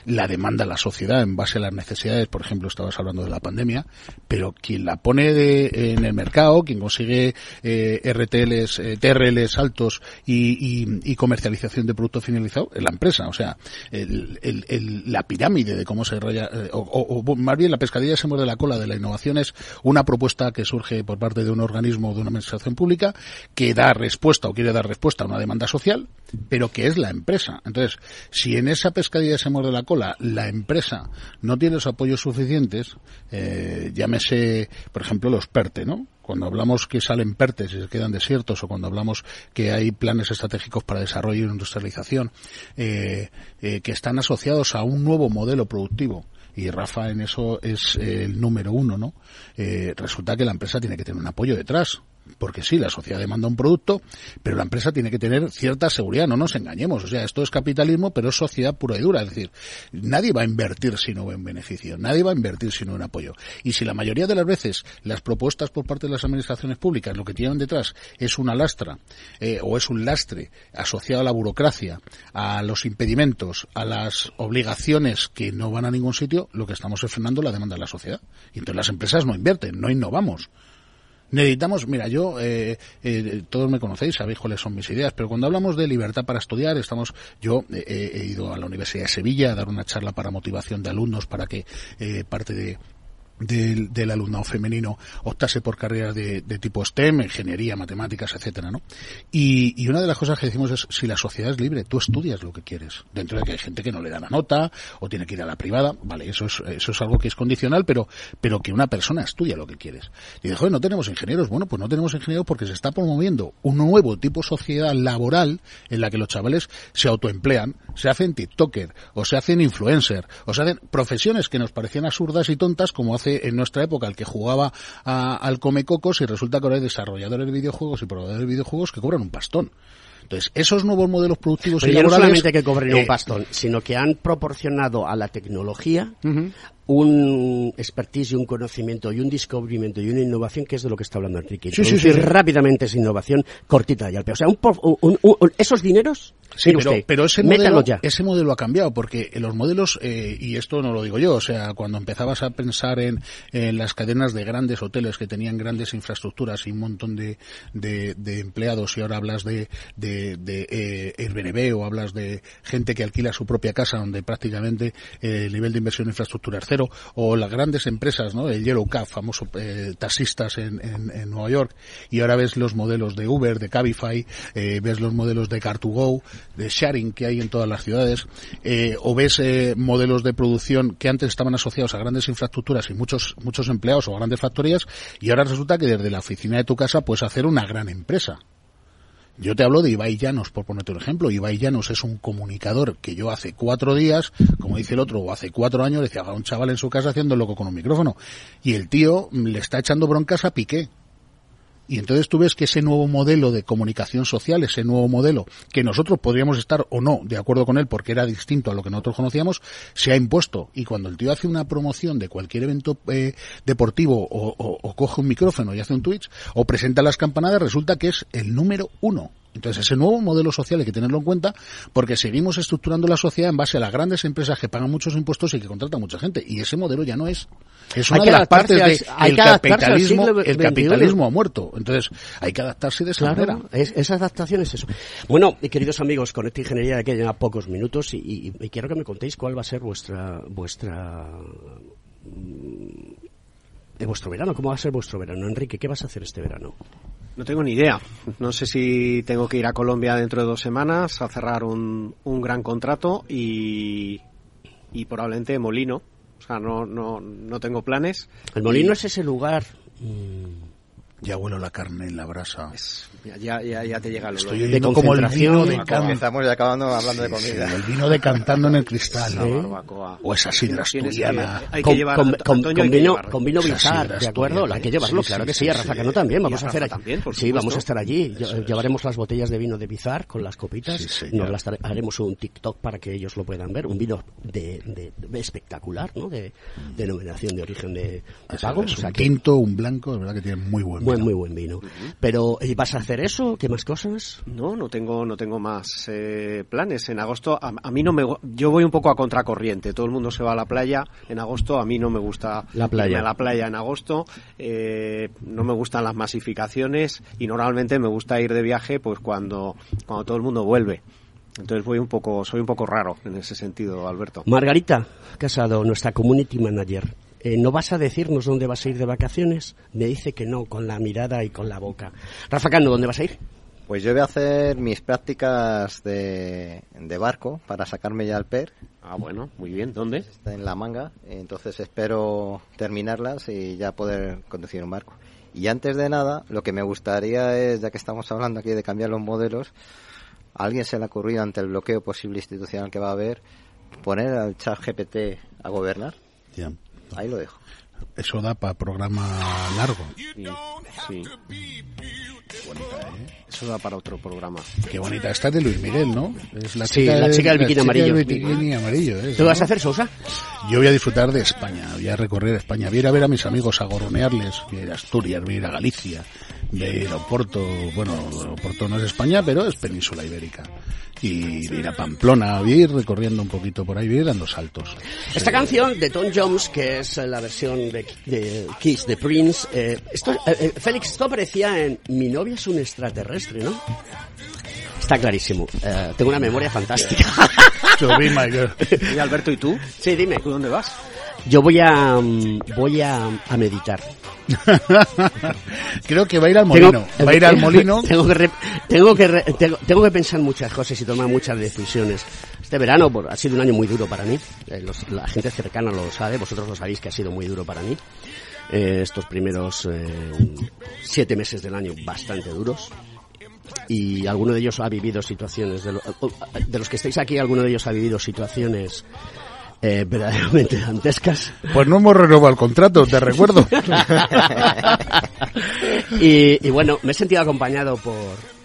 La demanda la sociedad en base a las necesidades, por ejemplo, estabas hablando de la pandemia, pero quien la pone de, en el mercado, quien consigue eh, RTLs, eh, TRLs altos y, comercialización de producto finalizado es la empresa. O sea, el, la pirámide de cómo se raya, eh, o, más bien la pescadilla se muerde la cola de la innovación es una propuesta que surge por parte de un organismo o de una administración pública que da respuesta o quiere dar respuesta a una demanda social, pero que es la empresa. Entonces, si en esa pescadilla se muerde la cola, la empresa no tiene los apoyos suficientes, eh, llámese, por ejemplo, los PERTE, ¿no? Cuando hablamos que salen PERTES y se quedan desiertos, o cuando hablamos que hay planes estratégicos para desarrollo e industrialización, eh, eh, que están asociados a un nuevo modelo productivo, y Rafa en eso es el número uno, ¿no? Eh, resulta que la empresa tiene que tener un apoyo detrás. Porque sí, la sociedad demanda un producto, pero la empresa tiene que tener cierta seguridad, no nos engañemos. O sea, esto es capitalismo, pero es sociedad pura y dura. Es decir, nadie va a invertir si no ve un beneficio, nadie va a invertir si no un apoyo. Y si la mayoría de las veces las propuestas por parte de las administraciones públicas lo que tienen detrás es una lastra eh, o es un lastre asociado a la burocracia, a los impedimentos, a las obligaciones que no van a ningún sitio, lo que estamos es frenando la demanda de la sociedad. Y entonces las empresas no invierten, no innovamos. Necesitamos, mira, yo, eh, eh, todos me conocéis, sabéis cuáles son mis ideas, pero cuando hablamos de libertad para estudiar, estamos, yo eh, he ido a la Universidad de Sevilla a dar una charla para motivación de alumnos para que eh, parte de, del, del, alumnado femenino optase por carreras de, de, tipo STEM, ingeniería, matemáticas, etcétera, ¿no? Y, y, una de las cosas que decimos es si la sociedad es libre, tú estudias lo que quieres. Dentro de que hay gente que no le da la nota o tiene que ir a la privada, vale, eso es, eso es algo que es condicional, pero, pero que una persona estudia lo que quieres. Y dice, joder, no tenemos ingenieros. Bueno, pues no tenemos ingenieros porque se está promoviendo un nuevo tipo de sociedad laboral en la que los chavales se autoemplean, se hacen TikToker, o se hacen influencer, o se hacen profesiones que nos parecían absurdas y tontas como hace hace en nuestra época el que jugaba a- al Comecocos y resulta que ahora hay desarrolladores de videojuegos y proveedores de videojuegos que cobran un pastón. Entonces, esos nuevos modelos productivos Pero y no solamente que cobren eh, un pastón, sino que han proporcionado a la tecnología un expertise y un conocimiento y un descubrimiento y una innovación que es de lo que está hablando Enrique. Sí, sí, sí, rápidamente esa innovación cortita y al pie. O sea, un un- un- esos dineros, Sí, pero, usted, pero ese, modelo, ya. ese modelo ha cambiado porque los modelos, eh, y esto no lo digo yo, o sea, cuando empezabas a pensar en, en las cadenas de grandes hoteles que tenían grandes infraestructuras y un montón de, de, de empleados y ahora hablas de, de, de eh, Airbnb o hablas de gente que alquila su propia casa donde prácticamente eh, el nivel de inversión en infraestructura es cero o las grandes empresas, ¿no? El Yellow Cab, famoso eh, taxistas en, en, Nueva York y ahora ves los modelos de Uber, de Cabify, eh, ves los modelos de Car2Go, de sharing que hay en todas las ciudades, eh, o ves eh, modelos de producción que antes estaban asociados a grandes infraestructuras y muchos muchos empleados o grandes factorías y ahora resulta que desde la oficina de tu casa puedes hacer una gran empresa. Yo te hablo de Ibai Llanos, por ponerte un ejemplo. Ibai Llanos es un comunicador que yo hace cuatro días, como dice el otro, o hace cuatro años, decía a un chaval en su casa haciendo loco con un micrófono. Y el tío le está echando broncas a Piqué. Y entonces tú ves que ese nuevo modelo de comunicación social, ese nuevo modelo, que nosotros podríamos estar o no de acuerdo con él porque era distinto a lo que nosotros conocíamos, se ha impuesto. Y cuando el tío hace una promoción de cualquier evento eh, deportivo o, o- coge un micrófono y hace un Twitch o presenta las campanadas, resulta que es el número uno. Entonces ese nuevo modelo social hay que tenerlo en cuenta porque seguimos estructurando la sociedad en base a las grandes empresas que pagan muchos impuestos y que contratan mucha gente. Y ese modelo ya no es. Es una de las partes del capitalismo. El capitalismo ha muerto. Entonces hay que adaptarse de esa Claro, manera. es- esa adaptación es eso. Bueno, y queridos amigos, con esta ingeniería de que lleva pocos minutos y, y- y quiero que me contéis cuál va a ser vuestra vuestra mm, de vuestro verano, cómo va a ser vuestro verano, Enrique, ¿qué vas a hacer este verano? No tengo ni idea. No sé si tengo que ir a Colombia dentro de dos semanas a cerrar un, un gran contrato y, y probablemente Molino. O sea, no, no, no tengo planes. El molino Y- es ese lugar mm, Ya huelo la carne en la brasa. Ya, ya, ya, ya te llega el olor. Estoy oyendo como el vino de can- Empezamos ya acabando hablando de comida. el vino decantando en el cristal. La. O esa sidra asturiana. hay que con, llevar, vino, con vino bizar, ¿de acuerdo? Hay que llevarlo, sí, claro sí, que sí, a Rafa sí. Cano también, vamos a a hacer también, Sí, supuesto. vamos a estar allí, Eso es. llevaremos las botellas de vino de bizar con las copitas, nos las haremos un TikTok para que ellos lo puedan ver, un vino de, de- de espectacular, ¿no? De denominación de origen de, de pago, Es o sea un tinto, un blanco, es verdad que tiene muy buen buen, muy buen vino. Pero, ¿y vas a hacer eso? ¿Qué más cosas? No, no tengo, no tengo más eh, planes. En agosto, a, a mí no me, yo voy un poco a contracorriente. Todo el mundo se va a la playa en agosto. A mí no me gusta La playa. irme a la playa en agosto. Eh, no me gustan las masificaciones y normalmente me gusta ir de viaje, pues cuando, cuando todo el mundo vuelve. Entonces voy un poco, soy un poco raro en ese sentido, Alberto. Margarita Casado, nuestra community manager. Eh, ¿No vas a decirnos dónde vas a ir de vacaciones? Me dice que no, con la mirada y con la boca. Rafa Cano, ¿dónde vas a ir? Pues yo voy a hacer mis prácticas de, de barco para sacarme ya el PER. Ah, bueno, muy bien. ¿Dónde? Está en la manga, entonces espero terminarlas y ya poder conducir un barco. Y antes de nada, lo que me gustaría es, ya que estamos hablando aquí de cambiar los modelos, a alguien se le ha ocurrido ante el bloqueo posible institucional que va a haber, poner al chat GPT a gobernar. Ya. Ahí lo dejo. Eso da para programa largo. Sí, sí. Eso da para otro programa. Qué bonita. Esta es de Luis Miguel, ¿no? Es la Sí, la chica del bikini amarillo. del bikini amarillo. es, ¿Tú ¿no? vas a hacer, Sousa? Yo voy a disfrutar de España, voy a recorrer España, voy a ir a ver a mis amigos, a gorronearles, voy a ir a Asturias, voy a ir a Galicia, a Oporto, bueno, Oporto no es España, pero es península ibérica. Y a ir a Pamplona, a ir recorriendo un poquito por ahí, voy a ir dando saltos. Esta canción de Tom Jones, que es eh, la versión de, de Kiss de Prince, eh, esto, eh, eh, Félix, esto aparecía en Mi novia es un extraterrestre, ¿no? Está clarísimo. Eh, tengo una memoria fantástica. To be my girl. Y Alberto, ¿y tú? Sí, dime. ¿Tú dónde vas? Yo voy a mm, voy a, a meditar. Creo que va a ir al molino, va a ir al molino. Tengo que, re- tengo, que re- tengo, tengo que pensar muchas cosas y tomar muchas decisiones. Este verano por- ha sido un año muy duro para mí. Eh, los- la gente cercana lo sabe, vosotros lo sabéis que ha sido muy duro para mí. Eh, estos primeros eh, siete meses del año bastante duros. Y alguno de ellos ha vivido situaciones, de, lo- de los que estáis aquí, alguno de ellos ha vivido situaciones eh, verdaderamente dantescas. Pues no hemos renovado el contrato, te recuerdo. y, y bueno, me he sentido acompañado por,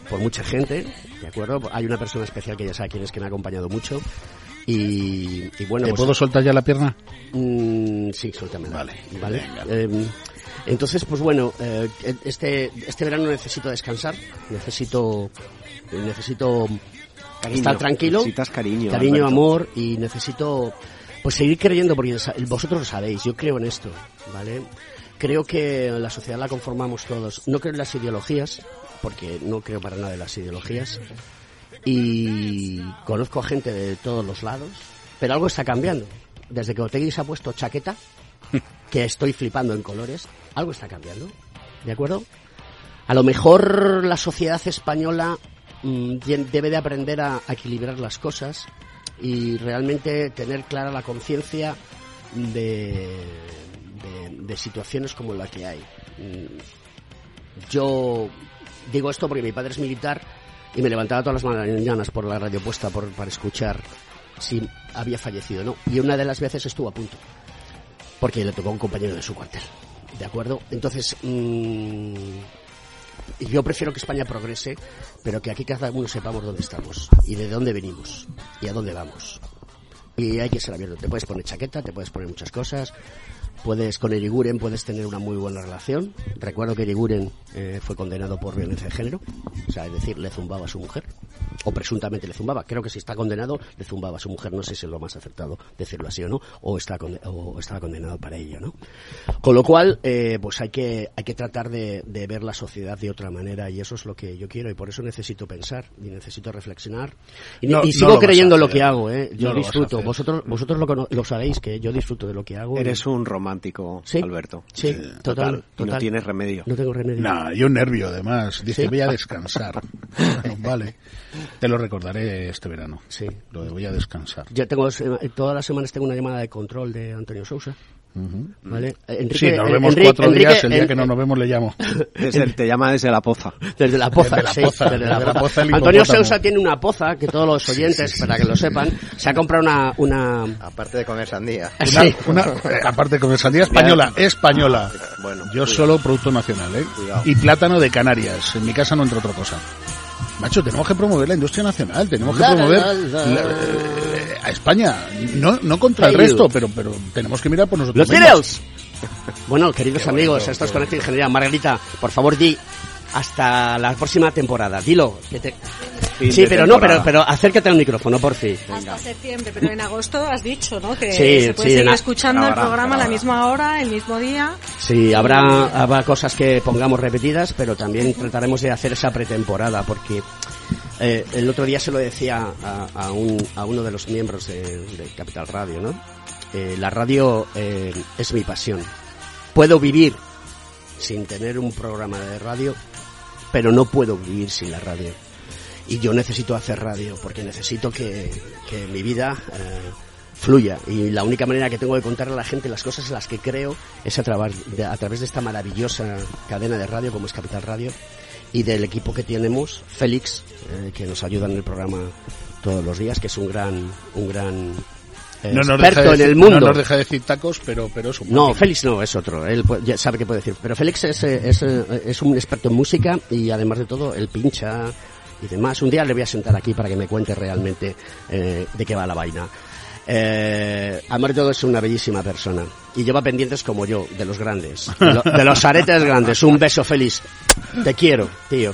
por mucha gente, ¿de acuerdo? Hay una persona especial que ya sabe quién es que me ha acompañado mucho. Y, y bueno, ¿Te pues- puedo soltar ya la pierna? Mm, sí, suéltamela. Vale, ¿vale? Eh, entonces, pues bueno, eh, este, este verano necesito descansar, necesito, necesito Cariño, estar tranquilo, necesitas cariño, cariño, Alberto. amor y necesito pues seguir creyendo porque vosotros lo sabéis, yo creo en esto, ¿vale? Creo que la sociedad la conformamos todos. No creo en las ideologías, porque no creo para nada en las ideologías. Y conozco a gente de todos los lados, pero algo está cambiando. Desde que Otegui se ha puesto chaqueta, que estoy flipando en colores, algo está cambiando. ¿De acuerdo? A lo mejor la sociedad española mm, debe de aprender a, a equilibrar las cosas y realmente tener clara la conciencia de, de, situaciones como la que hay. Mm, Yo digo esto porque mi padre es militar y me levantaba todas las mañanas por la radio puesta por, para escuchar si había fallecido o no. Y una de las veces estuvo a punto porque le tocó a un compañero de su cuartel. ¿De acuerdo? Entonces, mm, yo prefiero que España progrese, pero que aquí cada uno sepamos dónde estamos y de dónde venimos y a dónde vamos. Y hay que ser abierto. Te puedes poner chaqueta, te puedes poner muchas cosas. Puedes, con Eriguren puedes tener una muy buena relación. Recuerdo que Eriguren eh, fue condenado por violencia de género. O sea, es decir, le zumbaba a su mujer. O presuntamente le zumbaba. Creo que si está condenado, le zumbaba a su mujer. No sé si es lo más acertado decirlo así o no. O, está o estaba condenado para ello, ¿no? Con lo cual, eh, pues hay que, hay que tratar de, de ver la sociedad de otra manera. Y eso es lo que yo quiero. Y por eso necesito pensar y necesito reflexionar. Y, No, y no sigo lo vas a creyendo lo que hago, ¿eh? Yo No lo disfruto. Vosotros, vosotros lo, lo sabéis, que yo disfruto de lo que hago. Eres un romántico, Sí. Alberto. Sí, total, Y no total. tienes remedio. No tengo remedio. Nah, y un nervio además. Dice, ¿Sí? voy a descansar. Bueno, vale. Te lo recordaré este verano. Sí. Lo de voy a descansar. Yo tengo, sema- todas las semanas tengo una llamada de control de Antonio Sousa. Ujú. ¿Vale? Eh, Enrique- Sí, nos vemos Enrique- cuatro días. Enrique- El día que no nos vemos le llamo. Desde- te llama desde la poza. Desde la poza, Desde la sí, poza, desde la desde la poza. poza Antonio. Sousa tiene una poza, que todos los oyentes, para que lo sepan, se ha comprado una... una... Aparte de comer sandía. Una, Sí. una- eh, aparte de sandía española, española. Bueno, Yo solo producto nacional, ¿eh? Y plátano de Canarias. En mi casa no entra otra cosa. Macho, tenemos que promover la industria nacional, tenemos que La, promover la, la. la- eh, a España, no, no contra el resto, pero, pero tenemos que mirar por nosotros ¡Los mismos. Bueno, queridos amigos, esto es Conecta Ingeniería. Margarita, por favor, di hasta la próxima temporada. Dilo. que te- Sí, pero no, pero, temporada. pero acércate al micrófono, por fin. Hasta septiembre, pero en agosto has dicho, ¿no? Que Sí, se puede sí, seguir escuchando el Ahora, programa a la misma hora, el mismo día. Sí, habrá, habrá cosas que pongamos repetidas, pero también trataremos de hacer esa pretemporada, porque eh, el otro día se lo decía a, a un, a uno de los miembros de, de Capital Radio, ¿no? Eh, la radio eh, es mi pasión. Puedo vivir sin tener un programa de radio, pero no puedo vivir sin la radio. Y yo necesito hacer radio, porque necesito que, que mi vida eh, fluya. Y la única manera que tengo de contarle a la gente las cosas en las que creo es a, de, a través de esta maravillosa cadena de radio como es Capital Radio y del equipo que tenemos, Félix, eh, que nos ayuda en el programa todos los días, que es un gran, un gran No nos, experto deja en decir, el mundo. no nos deja decir tacos, pero, pero es un No. Félix no, es otro. Él ya sabe qué puede decir. Pero Félix es, es, es un experto en música y además de todo, él pincha y demás. Un día le voy a sentar aquí para que me cuente realmente eh, de qué va la vaina. Eh, de todo, es una bellísima persona. Y lleva pendientes como yo, de los grandes. De, lo- de los aretes grandes. Un beso, Félix. Te quiero, tío.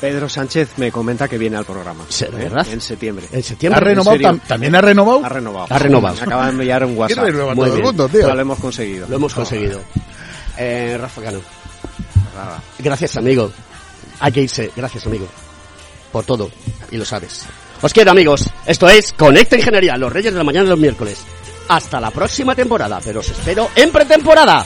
Pedro Sánchez me comenta que viene al programa. ¿eh? ¿verdad? En septiembre. En ¿Ha septiembre. renovado? serio? tam- ¿También ha renovado? Ha renovado. Ha renovado. Me de enviar un ¿Qué WhatsApp. renueva Muy todo el bien. mundo, tío? Lo hemos conseguido. Lo hemos conseguido. Eh, Rafa Cano. Gracias, amigo. Hay que irse. Gracias, amigo. Por todo. Y lo sabes. Os quiero, amigos. Esto es Conecta Ingeniería, los reyes de la mañana de los miércoles. Hasta la próxima temporada, pero os espero en pretemporada.